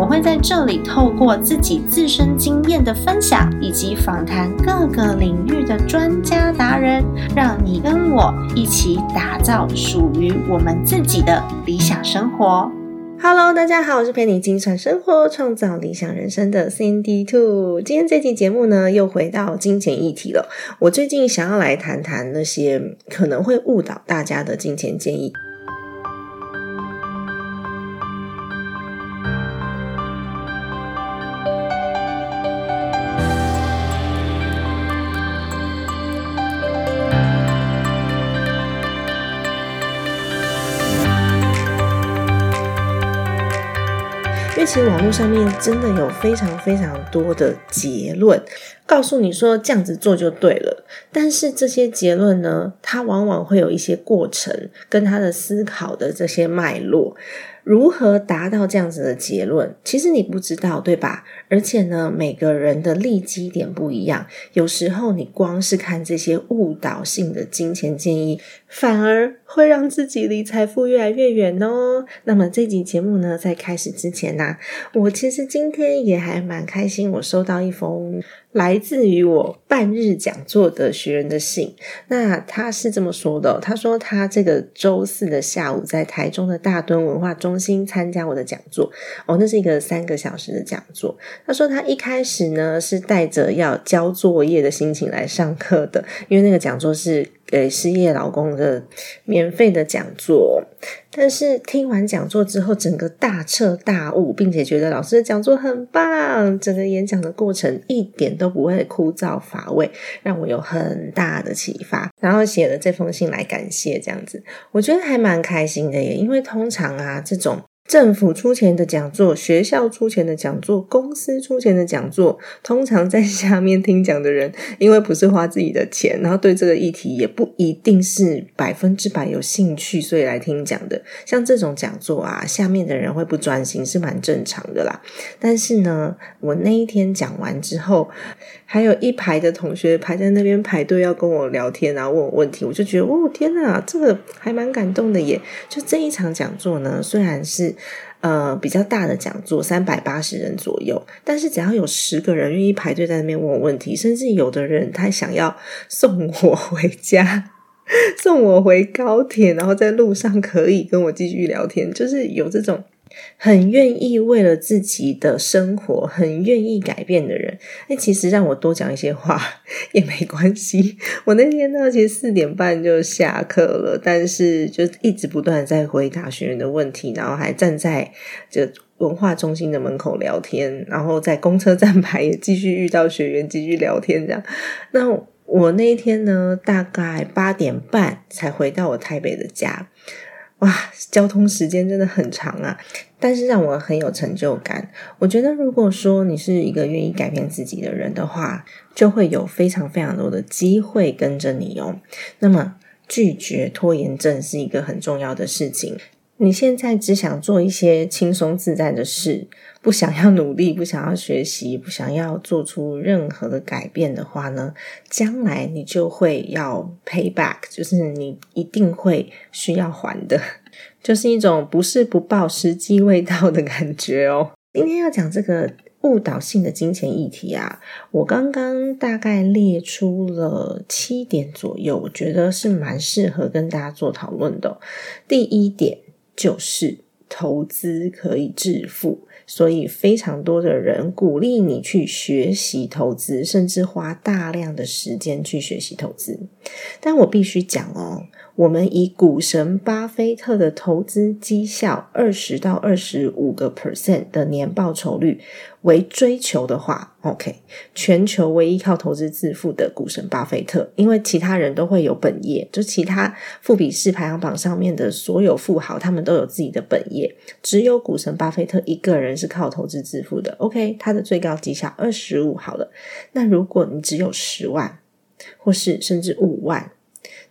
我会在这里透过自己自身经验的分享，以及访谈各个领域的专家达人，让你跟我一起打造属于我们自己的理想生活。Hello，大家好，我是陪你精算生活、创造理想人生的 Cindy Two。今天这期节目呢，又回到金钱议题了。我最近想要来谈谈那些可能会误导大家的金钱建议。因为其实网络上面真的有非常非常多的结论，告诉你说这样子做就对了。但是这些结论呢，它往往会有一些过程跟他的思考的这些脉络。如何达到这样子的结论？其实你不知道，对吧？而且呢，每个人的利基点不一样，有时候你光是看这些误导性的金钱建议，反而会让自己离财富越来越远哦。那么这集节目呢，在开始之前呢，我其实今天也还蛮开心，我收到一封。来自于我半日讲座的学员的信，那他是这么说的：他说他这个周四的下午在台中的大墩文化中心参加我的讲座，哦，那是一个三个小时的讲座。他说他一开始呢是带着要交作业的心情来上课的，因为那个讲座是。给失业老公的免费的讲座，但是听完讲座之后，整个大彻大悟，并且觉得老师的讲座很棒，整个演讲的过程一点都不会枯燥乏味，让我有很大的启发。然后写了这封信来感谢，这样子，我觉得还蛮开心的耶。因为通常啊，这种。政府出钱的讲座，学校出钱的讲座，公司出钱的讲座，通常在下面听讲的人，因为不是花自己的钱，然后对这个议题也不一定是百分之百有兴趣，所以来听讲的。像这种讲座啊，下面的人会不专心，是蛮正常的啦。但是呢，我那一天讲完之后，还有一排的同学排在那边排队要跟我聊天，然后问我问题，我就觉得，哦天哪，这个还蛮感动的耶！就这一场讲座呢，虽然是。呃，比较大的讲座，三百八十人左右，但是只要有十个人愿意排队在那边问我问题，甚至有的人他想要送我回家，送我回高铁，然后在路上可以跟我继续聊天，就是有这种。很愿意为了自己的生活，很愿意改变的人，哎，其实让我多讲一些话也没关系。我那天呢，其实四点半就下课了，但是就一直不断在回答学员的问题，然后还站在这文化中心的门口聊天，然后在公车站牌也继续遇到学员继续聊天这样。那我那一天呢，大概八点半才回到我台北的家。哇，交通时间真的很长啊！但是让我很有成就感。我觉得，如果说你是一个愿意改变自己的人的话，就会有非常非常多的机会跟着你哦。那么，拒绝拖延症是一个很重要的事情。你现在只想做一些轻松自在的事，不想要努力，不想要学习，不想要做出任何的改变的话呢？将来你就会要 pay back，就是你一定会需要还的，就是一种不是不报，时机未到的感觉哦。今天要讲这个误导性的金钱议题啊，我刚刚大概列出了七点左右，我觉得是蛮适合跟大家做讨论的。第一点。就是投资可以致富，所以非常多的人鼓励你去学习投资，甚至花大量的时间去学习投资。但我必须讲哦。我们以股神巴菲特的投资绩效二十到二十五个 percent 的年报酬率为追求的话，OK，全球唯一靠投资致富的股神巴菲特，因为其他人都会有本业，就其他富比士排行榜上面的所有富豪，他们都有自己的本业，只有股神巴菲特一个人是靠投资致富的。OK，他的最高绩效二十五，好了，那如果你只有十万，或是甚至五万。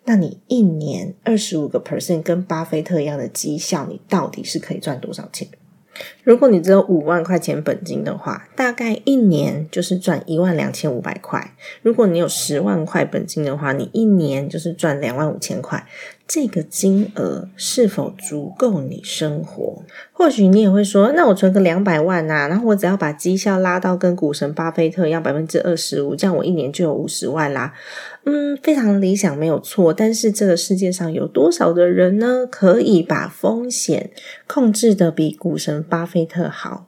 那你一年二十五个 percent 跟巴菲特一样的绩效，你到底是可以赚多少钱？如果你只有五万块钱本金的话，大概一年就是赚一万两千五百块。如果你有十万块本金的话，你一年就是赚两万五千块。这个金额是否足够你生活？或许你也会说，那我存个两百万呐，然后我只要把绩效拉到跟股神巴菲特一样百分之二十五，这样我一年就有五十万啦。嗯，非常理想，没有错。但是这个世界上有多少的人呢，可以把风险控制的比股神巴菲特好？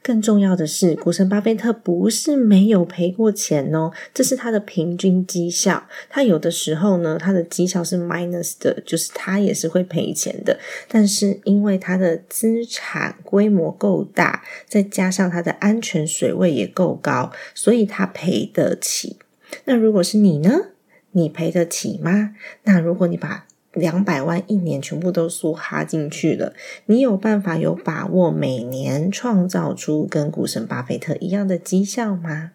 更重要的是，股神巴菲特不是没有赔过钱哦，这是他的平均绩效。他有的时候呢，他的绩效是 minus 的，就是他也是会赔钱的。但是因为他的资产规模够大，再加上他的安全水位也够高，所以他赔得起。那如果是你呢？你赔得起吗？那如果你把两百万一年全部都梭哈进去了，你有办法有把握每年创造出跟股神巴菲特一样的绩效吗？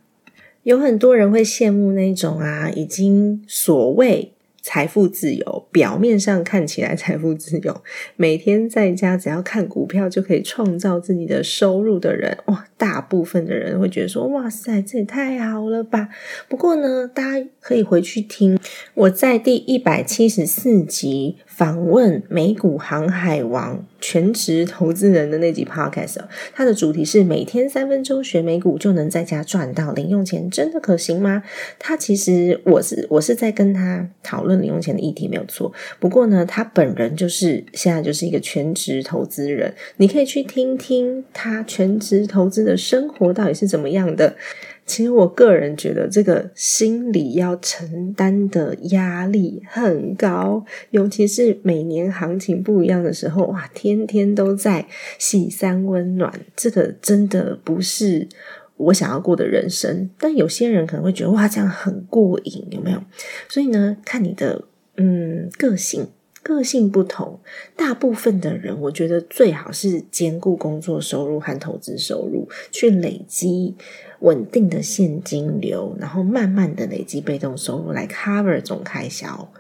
有很多人会羡慕那种啊，已经所谓。财富自由，表面上看起来财富自由，每天在家只要看股票就可以创造自己的收入的人，哇，大部分的人会觉得说，哇塞，这也太好了吧！不过呢，大家可以回去听我在第一百七十四集。访问美股航海王全职投资人的那集 podcast，它的主题是每天三分钟学美股就能在家赚到零用钱，真的可行吗？他其实我是我是在跟他讨论零用钱的议题，没有错。不过呢，他本人就是现在就是一个全职投资人，你可以去听听他全职投资的生活到底是怎么样的。其实我个人觉得，这个心理要承担的压力很高，尤其是每年行情不一样的时候，哇，天天都在喜三温暖，这个真的不是我想要过的人生。但有些人可能会觉得，哇，这样很过瘾，有没有？所以呢，看你的嗯个性。个性不同，大部分的人，我觉得最好是兼顾工作收入和投资收入，去累积稳定的现金流，然后慢慢的累积被动收入来 cover 总开销。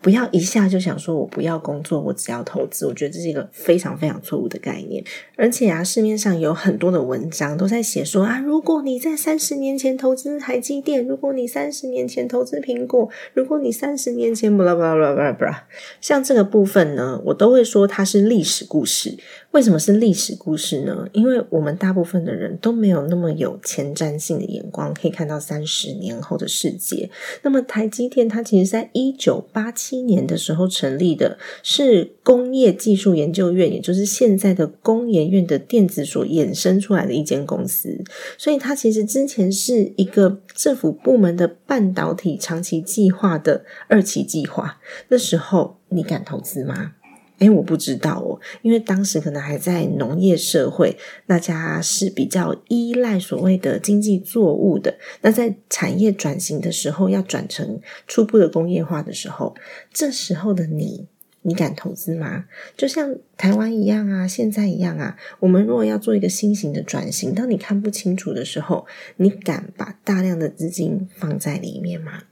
不要一下就想说，我不要工作，我只要投资。我觉得这是一个非常非常错误的概念。而且啊，市面上有很多的文章都在写说啊，如果你在三十年前投资台积电，如果你三十年前投资苹果，如果你三十年前，巴拉巴拉巴拉巴拉，像这个部分呢，我都会说它是历史故事。为什么是历史故事呢？因为我们大部分的人都没有那么有前瞻性的眼光，可以看到三十年后的世界。那么台积电它其实在一九八七年的时候成立的，是工业技术研究院，也就是现在的工研院的电子所衍生出来的一间公司。所以它其实之前是一个政府部门的半导体长期计划的二期计划。那时候你敢投资吗？哎，我不知道哦，因为当时可能还在农业社会，大家是比较依赖所谓的经济作物的。那在产业转型的时候，要转成初步的工业化的时候，这时候的你，你敢投资吗？就像台湾一样啊，现在一样啊。我们如果要做一个新型的转型，当你看不清楚的时候，你敢把大量的资金放在里面吗？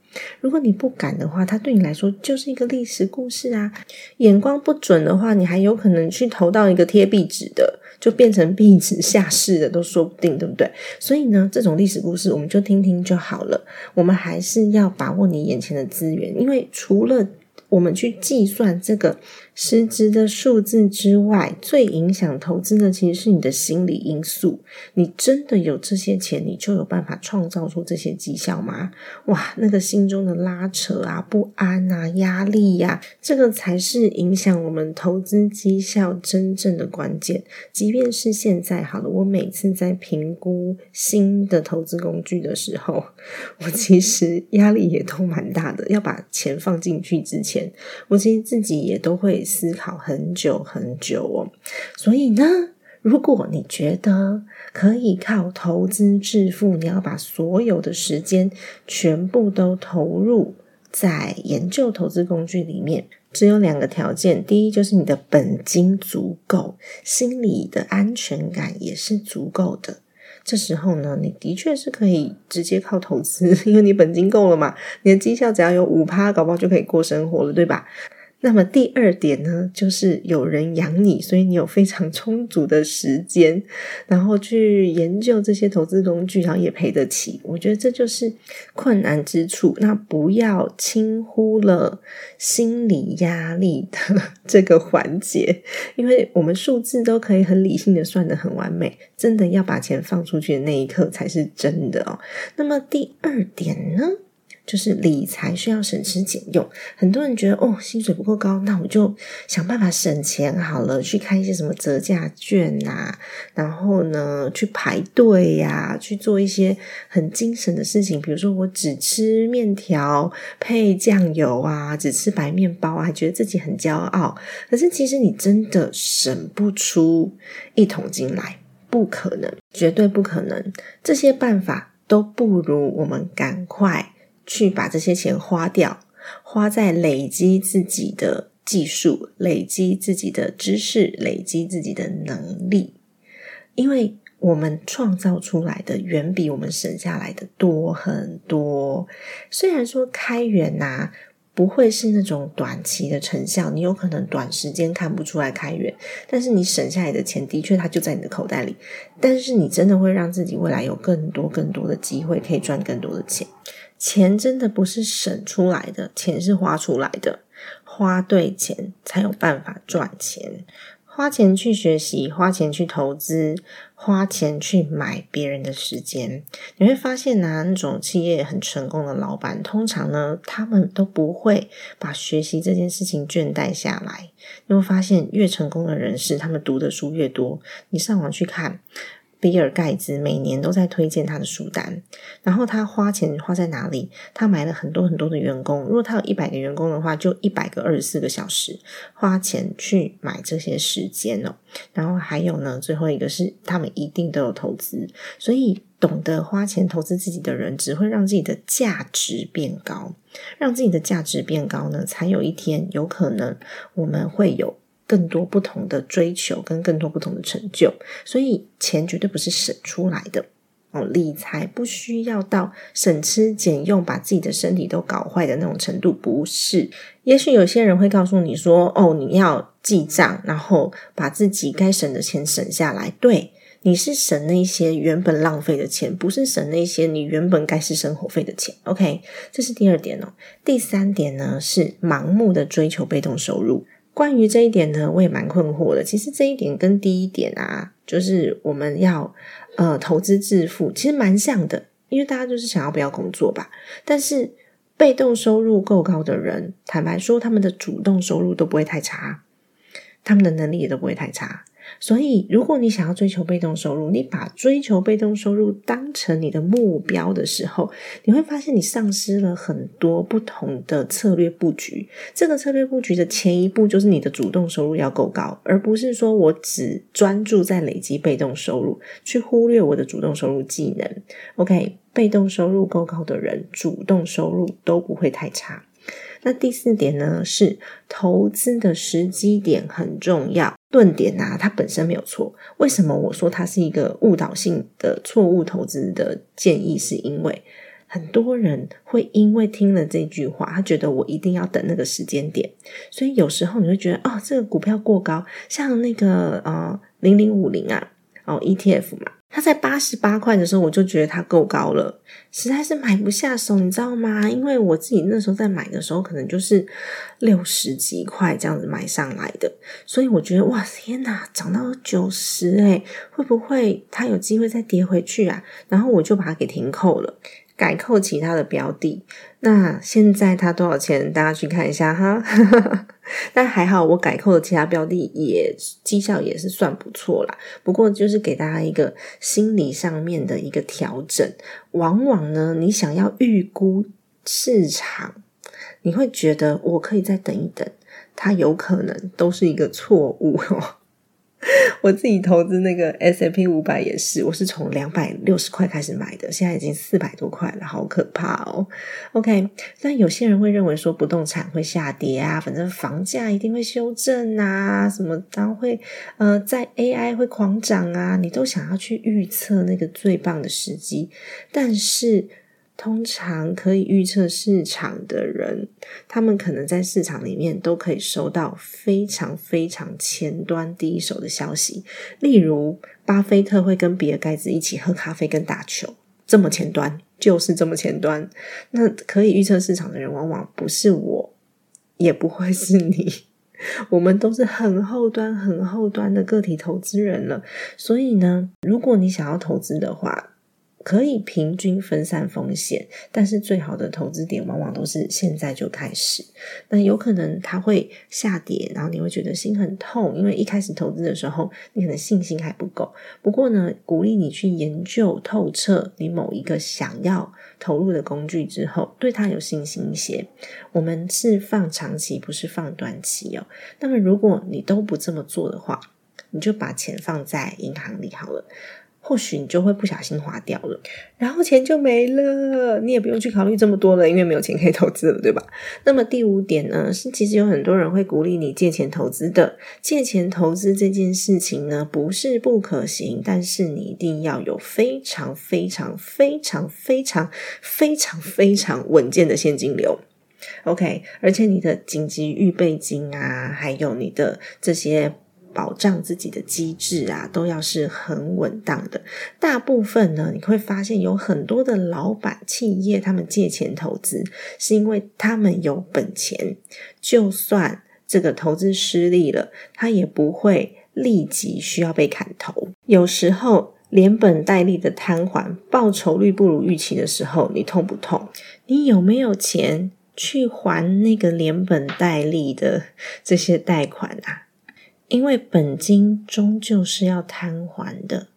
如果你不敢的话，它对你来说就是一个历史故事啊。眼光不准的话，你还有可能去投到一个贴壁纸的，就变成壁纸下市的都说不定，对不对？所以呢，这种历史故事我们就听听就好了。我们还是要把握你眼前的资源，因为除了我们去计算这个。实质的数字之外，最影响投资的其实是你的心理因素。你真的有这些钱，你就有办法创造出这些绩效吗？哇，那个心中的拉扯啊、不安啊、压力呀，这个才是影响我们投资绩效真正的关键。即便是现在好了，我每次在评估新的投资工具的时候，我其实压力也都蛮大的。要把钱放进去之前，我其实自己也都会。思考很久很久哦，所以呢，如果你觉得可以靠投资致富，你要把所有的时间全部都投入在研究投资工具里面，只有两个条件：第一，就是你的本金足够，心理的安全感也是足够的；这时候呢，你的确是可以直接靠投资，因为你本金够了嘛，你的绩效只要有五趴，搞不好就可以过生活了，对吧？那么第二点呢，就是有人养你，所以你有非常充足的时间，然后去研究这些投资工具，然后也赔得起。我觉得这就是困难之处。那不要轻忽了心理压力的 这个环节，因为我们数字都可以很理性的算得很完美，真的要把钱放出去的那一刻才是真的哦。那么第二点呢？就是理财需要省吃俭用，很多人觉得哦，薪水不够高，那我就想办法省钱好了，去开一些什么折价券呐，然后呢，去排队呀，去做一些很精神的事情，比如说我只吃面条配酱油啊，只吃白面包啊，觉得自己很骄傲。可是其实你真的省不出一桶金来，不可能，绝对不可能。这些办法都不如我们赶快。去把这些钱花掉，花在累积自己的技术、累积自己的知识、累积自己的能力，因为我们创造出来的远比我们省下来的多很多。虽然说开源呐不会是那种短期的成效，你有可能短时间看不出来开源，但是你省下来的钱的确它就在你的口袋里，但是你真的会让自己未来有更多更多的机会可以赚更多的钱。钱真的不是省出来的，钱是花出来的。花对钱才有办法赚钱。花钱去学习，花钱去投资，花钱去买别人的时间。你会发现呢，那种企业很成功的老板，通常呢，他们都不会把学习这件事情倦怠下来。你会发现，越成功的人士，他们读的书越多。你上网去看。比尔盖茨每年都在推荐他的书单，然后他花钱花在哪里？他买了很多很多的员工。如果他有一百个员工的话，就一百个二十四个小时花钱去买这些时间哦。然后还有呢，最后一个是他们一定都有投资，所以懂得花钱投资自己的人，只会让自己的价值变高，让自己的价值变高呢，才有一天有可能我们会有。更多不同的追求跟更多不同的成就，所以钱绝对不是省出来的哦。理财不需要到省吃俭用，把自己的身体都搞坏的那种程度，不是。也许有些人会告诉你说：“哦，你要记账，然后把自己该省的钱省下来。”对，你是省那些原本浪费的钱，不是省那些你原本该是生活费的钱。OK，这是第二点哦。第三点呢，是盲目的追求被动收入。关于这一点呢，我也蛮困惑的。其实这一点跟第一点啊，就是我们要呃投资致富，其实蛮像的。因为大家就是想要不要工作吧。但是被动收入够高的人，坦白说，他们的主动收入都不会太差，他们的能力也都不会太差。所以，如果你想要追求被动收入，你把追求被动收入当成你的目标的时候，你会发现你丧失了很多不同的策略布局。这个策略布局的前一步就是你的主动收入要够高，而不是说我只专注在累积被动收入，去忽略我的主动收入技能。OK，被动收入够高的人，主动收入都不会太差。那第四点呢，是投资的时机点很重要。论点啊，它本身没有错。为什么我说它是一个误导性的错误投资的建议？是因为很多人会因为听了这句话，他觉得我一定要等那个时间点，所以有时候你会觉得哦，这个股票过高，像那个呃零零五零啊，哦 ETF 嘛。它在八十八块的时候，我就觉得它够高了，实在是买不下手，你知道吗？因为我自己那时候在买的时候，可能就是六十几块这样子买上来的，所以我觉得哇，天哪，涨到九十诶会不会它有机会再跌回去啊？然后我就把它给停扣了。改扣其他的标的，那现在它多少钱？大家去看一下哈。但还好，我改扣的其他标的也绩效也是算不错啦。不过就是给大家一个心理上面的一个调整。往往呢，你想要预估市场，你会觉得我可以再等一等，它有可能都是一个错误哦。我自己投资那个 S M P 五百也是，我是从两百六十块开始买的，现在已经四百多块了，好可怕哦。OK，但有些人会认为说不动产会下跌啊，反正房价一定会修正啊，什么然后会呃在 A I 会狂涨啊，你都想要去预测那个最棒的时机，但是。通常可以预测市场的人，他们可能在市场里面都可以收到非常非常前端第一手的消息。例如，巴菲特会跟比尔盖茨一起喝咖啡跟打球，这么前端，就是这么前端。那可以预测市场的人，往往不是我，也不会是你，我们都是很后端、很后端的个体投资人了。所以呢，如果你想要投资的话，可以平均分散风险，但是最好的投资点往往都是现在就开始。那有可能它会下跌，然后你会觉得心很痛，因为一开始投资的时候你可能信心还不够。不过呢，鼓励你去研究透彻你某一个想要投入的工具之后，对它有信心一些。我们是放长期，不是放短期哦。那么如果你都不这么做的话，你就把钱放在银行里好了。或许你就会不小心花掉了，然后钱就没了，你也不用去考虑这么多了，因为没有钱可以投资了，对吧？那么第五点呢，是其实有很多人会鼓励你借钱投资的。借钱投资这件事情呢，不是不可行，但是你一定要有非常非常非常非常非常非常稳健的现金流，OK？而且你的紧急预备金啊，还有你的这些。保障自己的机制啊，都要是很稳当的。大部分呢，你会发现有很多的老板企业，他们借钱投资，是因为他们有本钱，就算这个投资失利了，他也不会立即需要被砍头。有时候连本带利的摊还，报酬率不如预期的时候，你痛不痛？你有没有钱去还那个连本带利的这些贷款啊？因为本金终究是要摊还的，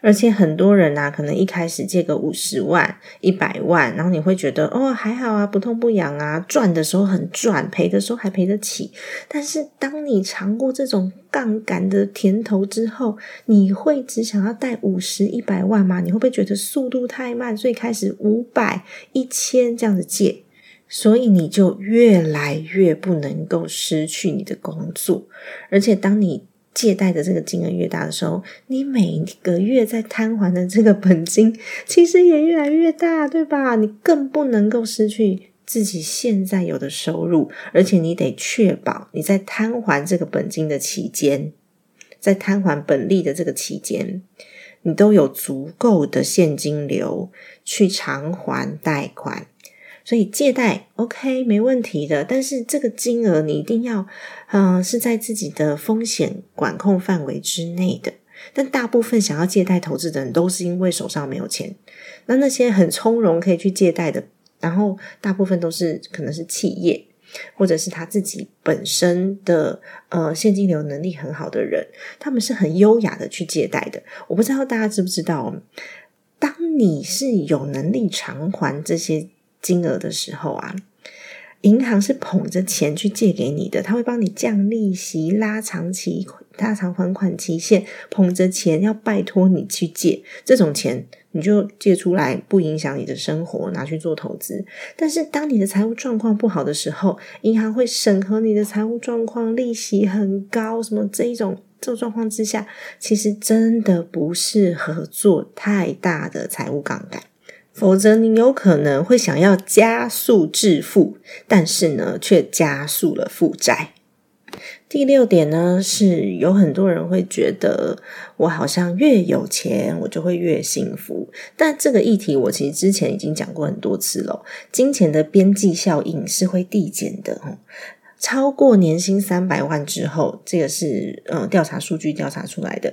而且很多人呐，可能一开始借个五十万、一百万，然后你会觉得哦还好啊，不痛不痒啊，赚的时候很赚，赔的时候还赔得起。但是当你尝过这种杠杆的甜头之后，你会只想要贷五十、一百万吗？你会不会觉得速度太慢，所以开始五百、一千这样子借？所以你就越来越不能够失去你的工作，而且当你借贷的这个金额越大的时候，你每个月在摊还的这个本金其实也越来越大，对吧？你更不能够失去自己现在有的收入，而且你得确保你在摊还这个本金的期间，在摊还本利的这个期间，你都有足够的现金流去偿还贷款。所以借贷 OK 没问题的，但是这个金额你一定要，嗯，是在自己的风险管控范围之内的。但大部分想要借贷投资的人都是因为手上没有钱。那那些很从容可以去借贷的，然后大部分都是可能是企业，或者是他自己本身的呃现金流能力很好的人，他们是很优雅的去借贷的。我不知道大家知不知道，当你是有能力偿还这些。金额的时候啊，银行是捧着钱去借给你的，他会帮你降利息、拉长期、拉长还款期限，捧着钱要拜托你去借，这种钱你就借出来，不影响你的生活，拿去做投资。但是当你的财务状况不好的时候，银行会审核你的财务状况，利息很高，什么这一种这种状况之下，其实真的不适合做太大的财务杠杆。否则，你有可能会想要加速致富，但是呢，却加速了负债。第六点呢，是有很多人会觉得，我好像越有钱，我就会越幸福。但这个议题，我其实之前已经讲过很多次了。金钱的边际效应是会递减的，超过年薪三百万之后，这个是呃调查数据调查出来的。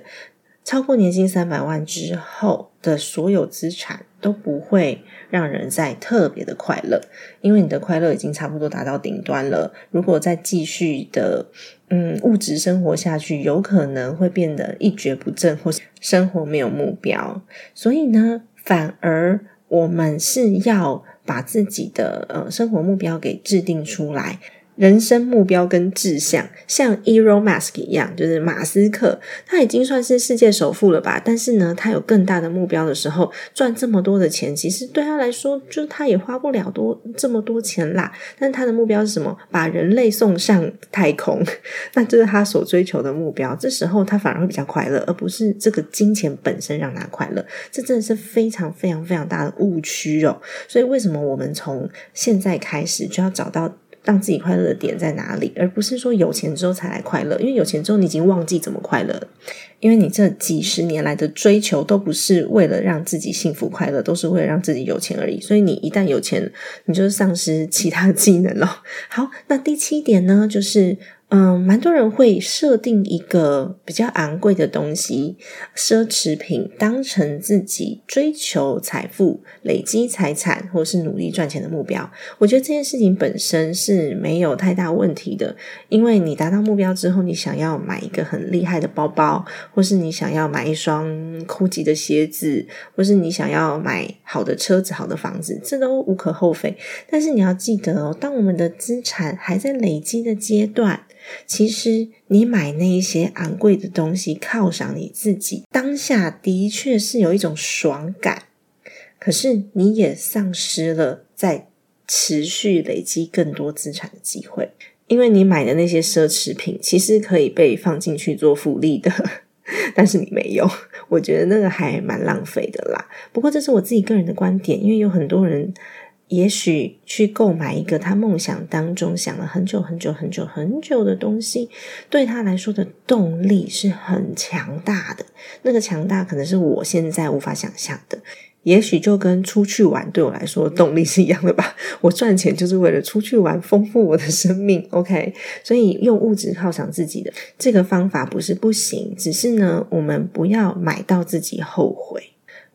超过年薪三百万之后的所有资产都不会让人在特别的快乐，因为你的快乐已经差不多达到顶端了。如果再继续的嗯物质生活下去，有可能会变得一蹶不振，或是生活没有目标。所以呢，反而我们是要把自己的呃生活目标给制定出来。人生目标跟志向，像 Elon Musk 一样，就是马斯克，他已经算是世界首富了吧？但是呢，他有更大的目标的时候，赚这么多的钱，其实对他来说，就他也花不了多这么多钱啦。但他的目标是什么？把人类送上太空，那这是他所追求的目标。这时候他反而会比较快乐，而不是这个金钱本身让他快乐。这真的是非常非常非常大的误区哦。所以为什么我们从现在开始就要找到？让自己快乐的点在哪里，而不是说有钱之后才来快乐。因为有钱之后，你已经忘记怎么快乐。因为你这几十年来的追求都不是为了让自己幸福快乐，都是为了让自己有钱而已。所以你一旦有钱，你就丧失其他技能了。好，那第七点呢，就是。嗯，蛮多人会设定一个比较昂贵的东西，奢侈品当成自己追求财富、累积财产或是努力赚钱的目标。我觉得这件事情本身是没有太大问题的，因为你达到目标之后，你想要买一个很厉害的包包，或是你想要买一双高级的鞋子，或是你想要买好的车子、好的房子，这都无可厚非。但是你要记得哦，当我们的资产还在累积的阶段。其实，你买那一些昂贵的东西犒赏你自己，当下的确是有一种爽感。可是，你也丧失了在持续累积更多资产的机会，因为你买的那些奢侈品其实可以被放进去做福利的，但是你没有。我觉得那个还蛮浪费的啦。不过，这是我自己个人的观点，因为有很多人。也许去购买一个他梦想当中想了很久很久很久很久的东西，对他来说的动力是很强大的。那个强大可能是我现在无法想象的。也许就跟出去玩对我来说动力是一样的吧。我赚钱就是为了出去玩，丰富我的生命。OK，所以用物质犒赏自己的这个方法不是不行，只是呢，我们不要买到自己后悔。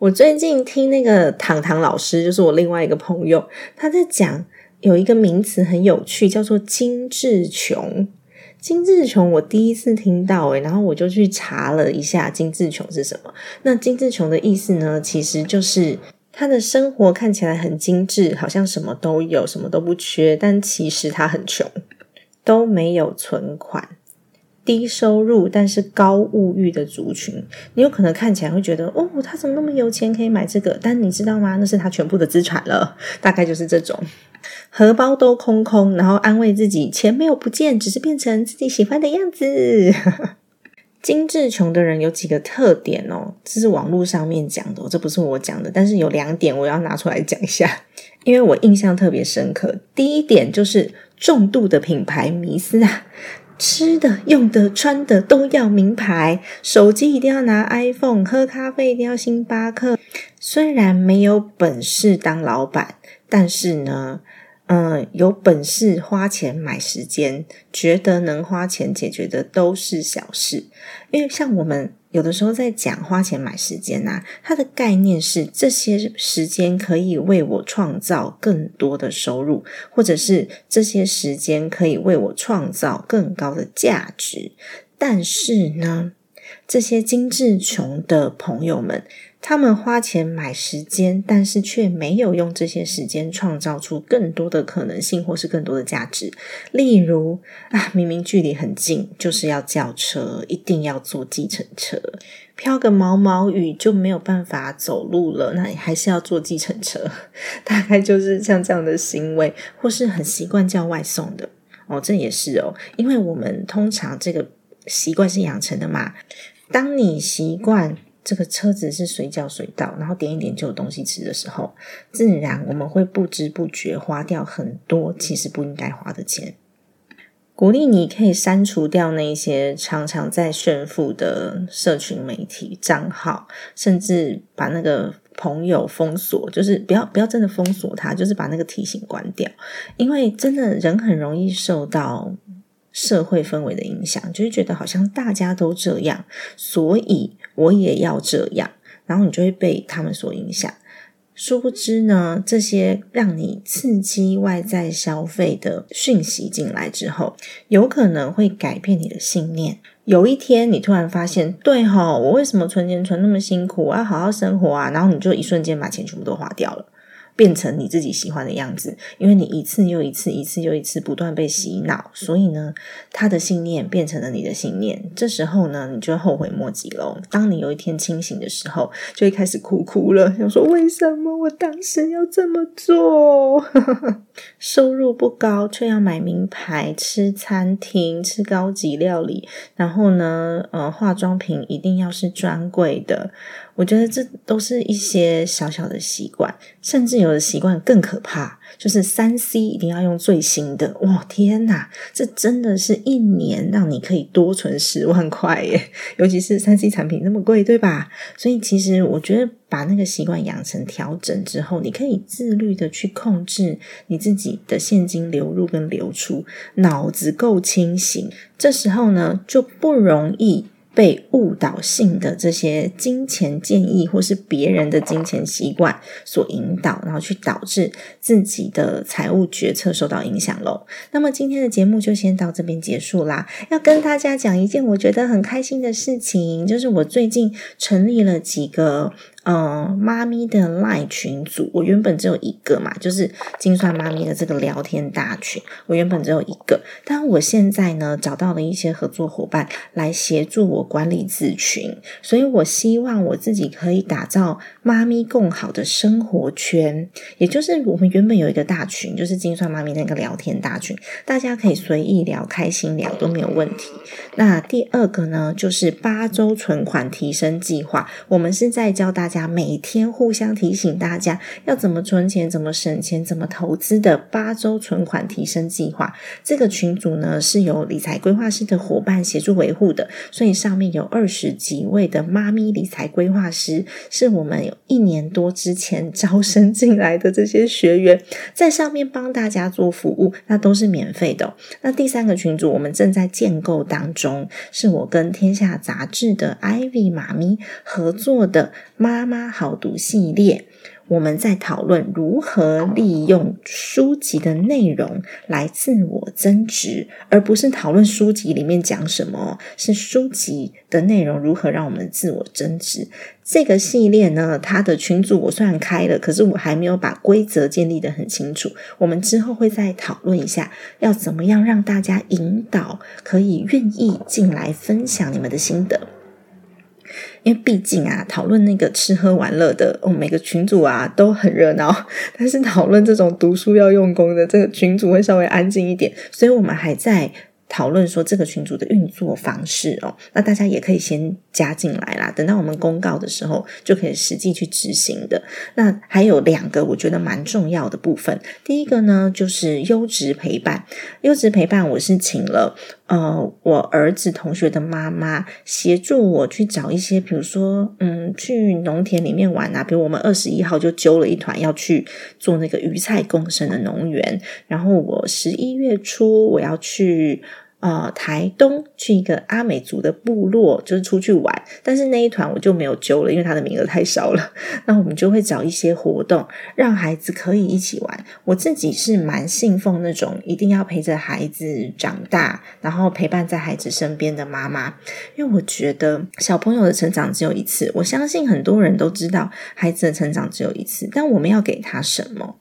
我最近听那个糖糖老师，就是我另外一个朋友，他在讲有一个名词很有趣，叫做“精致穷”。精致穷，我第一次听到诶，然后我就去查了一下“精致穷”是什么。那“精致穷”的意思呢，其实就是他的生活看起来很精致，好像什么都有，什么都不缺，但其实他很穷，都没有存款。低收入但是高物欲的族群，你有可能看起来会觉得，哦，他怎么那么有钱可以买这个？但你知道吗？那是他全部的资产了，大概就是这种，荷包都空空，然后安慰自己钱没有不见，只是变成自己喜欢的样子。精致穷的人有几个特点哦，这是网络上面讲的，这不是我讲的，但是有两点我要拿出来讲一下，因为我印象特别深刻。第一点就是重度的品牌迷思啊。吃的、用的、穿的都要名牌，手机一定要拿 iPhone，喝咖啡一定要星巴克。虽然没有本事当老板，但是呢。嗯，有本事花钱买时间，觉得能花钱解决的都是小事。因为像我们有的时候在讲花钱买时间呐，它的概念是这些时间可以为我创造更多的收入，或者是这些时间可以为我创造更高的价值。但是呢，这些精致穷的朋友们。他们花钱买时间，但是却没有用这些时间创造出更多的可能性，或是更多的价值。例如啊，明明距离很近，就是要叫车，一定要坐计程车。飘个毛毛雨就没有办法走路了，那你还是要坐计程车。大概就是像这样的行为，或是很习惯叫外送的哦，这也是哦，因为我们通常这个习惯是养成的嘛。当你习惯。这个车子是随叫随到，然后点一点就有东西吃的时候，自然我们会不知不觉花掉很多其实不应该花的钱。鼓励你可以删除掉那些常常在炫富的社群媒体账号，甚至把那个朋友封锁，就是不要不要真的封锁他，就是把那个提醒关掉，因为真的人很容易受到。社会氛围的影响，就是觉得好像大家都这样，所以我也要这样，然后你就会被他们所影响。殊不知呢，这些让你刺激外在消费的讯息进来之后，有可能会改变你的信念。有一天，你突然发现，对哈，我为什么存钱存那么辛苦？我要好好生活啊！然后你就一瞬间把钱全部都花掉了。变成你自己喜欢的样子，因为你一次又一次、一次又一次不断被洗脑，所以呢，他的信念变成了你的信念。这时候呢，你就后悔莫及喽。当你有一天清醒的时候，就会开始哭哭了，想说为什么我当时要这么做？收入不高，却要买名牌、吃餐厅、吃高级料理，然后呢，呃，化妆品一定要是专柜的。我觉得这都是一些小小的习惯，甚至有的习惯更可怕，就是三 C 一定要用最新的。哇，天哪，这真的是一年让你可以多存十万块耶！尤其是三 C 产品那么贵，对吧？所以其实我觉得把那个习惯养成调整之后，你可以自律的去控制你自己的现金流入跟流出，脑子够清醒，这时候呢就不容易。被误导性的这些金钱建议，或是别人的金钱习惯所引导，然后去导致自己的财务决策受到影响喽。那么今天的节目就先到这边结束啦。要跟大家讲一件我觉得很开心的事情，就是我最近成立了几个。嗯，妈咪的赖群组，我原本只有一个嘛，就是精算妈咪的这个聊天大群，我原本只有一个，但我现在呢找到了一些合作伙伴来协助我管理自群，所以我希望我自己可以打造妈咪更好的生活圈，也就是我们原本有一个大群，就是精算妈咪那个聊天大群，大家可以随意聊、开心聊都没有问题。那第二个呢，就是八周存款提升计划，我们是在教大家。家每天互相提醒大家要怎么存钱、怎么省钱、怎么投资的八周存款提升计划。这个群组呢是由理财规划师的伙伴协助维护的，所以上面有二十几位的妈咪理财规划师，是我们有一年多之前招生进来的这些学员，在上面帮大家做服务，那都是免费的。那第三个群组我们正在建构当中，是我跟天下杂志的 Ivy 妈咪合作的妈。妈妈好读系列，我们在讨论如何利用书籍的内容来自我增值，而不是讨论书籍里面讲什么，是书籍的内容如何让我们自我增值。这个系列呢，它的群组我虽然开了，可是我还没有把规则建立的很清楚。我们之后会再讨论一下，要怎么样让大家引导可以愿意进来分享你们的心得。因为毕竟啊，讨论那个吃喝玩乐的，哦，每个群主啊都很热闹，但是讨论这种读书要用功的，这个群主会稍微安静一点，所以我们还在。讨论说这个群组的运作方式哦，那大家也可以先加进来啦。等到我们公告的时候，就可以实际去执行的。那还有两个我觉得蛮重要的部分。第一个呢，就是优质陪伴。优质陪伴，我是请了呃我儿子同学的妈妈协助我去找一些，比如说嗯去农田里面玩啊，比如我们二十一号就揪了一团要去做那个鱼菜共生的农园，然后我十一月初我要去。呃，台东去一个阿美族的部落，就是出去玩，但是那一团我就没有揪了，因为他的名额太少了。那我们就会找一些活动，让孩子可以一起玩。我自己是蛮信奉那种一定要陪着孩子长大，然后陪伴在孩子身边的妈妈，因为我觉得小朋友的成长只有一次。我相信很多人都知道孩子的成长只有一次，但我们要给他什么？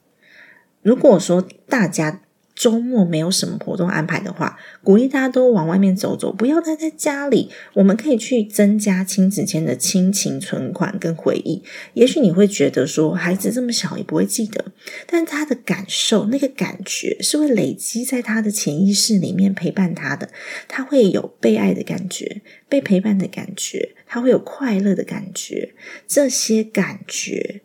如果说大家。周末没有什么活动安排的话，鼓励大家都往外面走走，不要待在家里。我们可以去增加亲子间的亲情存款跟回忆。也许你会觉得说，孩子这么小也不会记得，但他的感受、那个感觉是会累积在他的潜意识里面陪伴他的。他会有被爱的感觉，被陪伴的感觉，他会有快乐的感觉。这些感觉，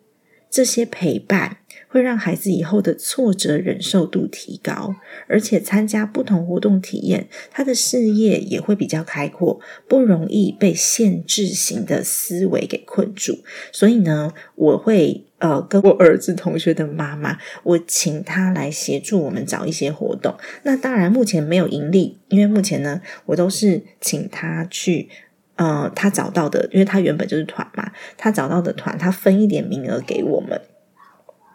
这些陪伴。会让孩子以后的挫折忍受度提高，而且参加不同活动体验，他的视野也会比较开阔，不容易被限制型的思维给困住。所以呢，我会呃跟我儿子同学的妈妈，我请他来协助我们找一些活动。那当然目前没有盈利，因为目前呢，我都是请他去呃他找到的，因为他原本就是团嘛，他找到的团，他分一点名额给我们。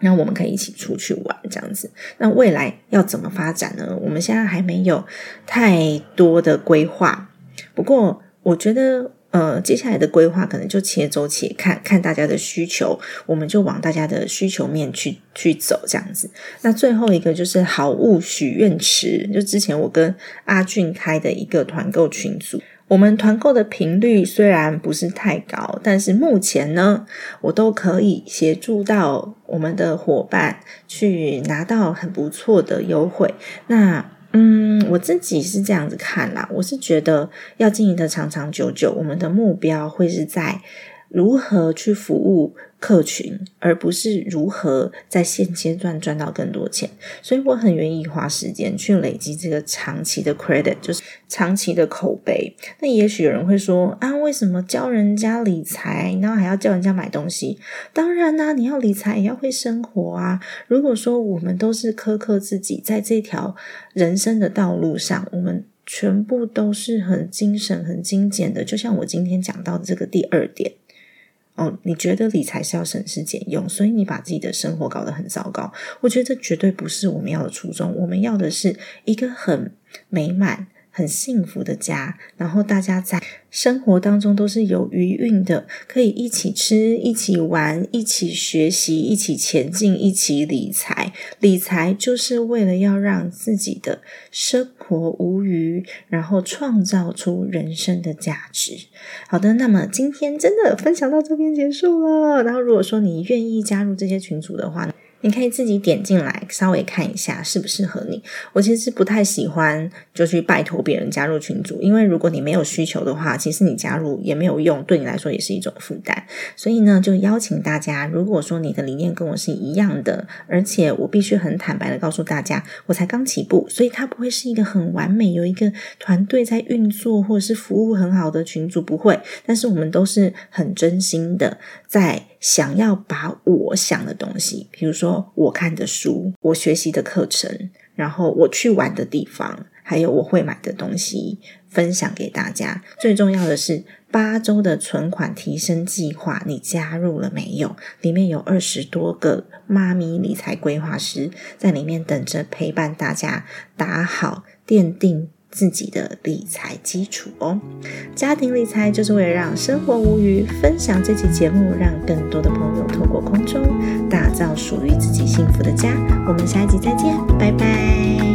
那我们可以一起出去玩，这样子。那未来要怎么发展呢？我们现在还没有太多的规划。不过，我觉得。呃，接下来的规划可能就且走且看，看大家的需求，我们就往大家的需求面去去走，这样子。那最后一个就是好物许愿池，就之前我跟阿俊开的一个团购群组。我们团购的频率虽然不是太高，但是目前呢，我都可以协助到我们的伙伴去拿到很不错的优惠。那嗯，我自己是这样子看啦，我是觉得要经营的长长久久，我们的目标会是在如何去服务。客群，而不是如何在现阶段赚到更多钱，所以我很愿意花时间去累积这个长期的 credit，就是长期的口碑。那也许有人会说啊，为什么教人家理财，然后还要教人家买东西？当然啦，你要理财也要会生活啊。如果说我们都是苛刻自己，在这条人生的道路上，我们全部都是很精神、很精简的，就像我今天讲到的这个第二点。哦，你觉得理财是要省吃俭用，所以你把自己的生活搞得很糟糕。我觉得这绝对不是我们要的初衷。我们要的是一个很美满。很幸福的家，然后大家在生活当中都是有余韵的，可以一起吃、一起玩、一起学习、一起前进、一起理财。理财就是为了要让自己的生活无余，然后创造出人生的价值。好的，那么今天真的分享到这边结束了。然后如果说你愿意加入这些群组的话呢？你可以自己点进来，稍微看一下适不适合你。我其实不太喜欢就去拜托别人加入群组，因为如果你没有需求的话，其实你加入也没有用，对你来说也是一种负担。所以呢，就邀请大家，如果说你的理念跟我是一样的，而且我必须很坦白的告诉大家，我才刚起步，所以它不会是一个很完美，有一个团队在运作或者是服务很好的群组，不会。但是我们都是很真心的在。想要把我想的东西，比如说我看的书、我学习的课程，然后我去玩的地方，还有我会买的东西，分享给大家。最重要的是八周的存款提升计划，你加入了没有？里面有二十多个妈咪理财规划师在里面等着陪伴大家，打好奠定。自己的理财基础哦，家庭理财就是为了让生活无余。分享这期节目，让更多的朋友透过空中打造属于自己幸福的家。我们下一集再见，拜拜。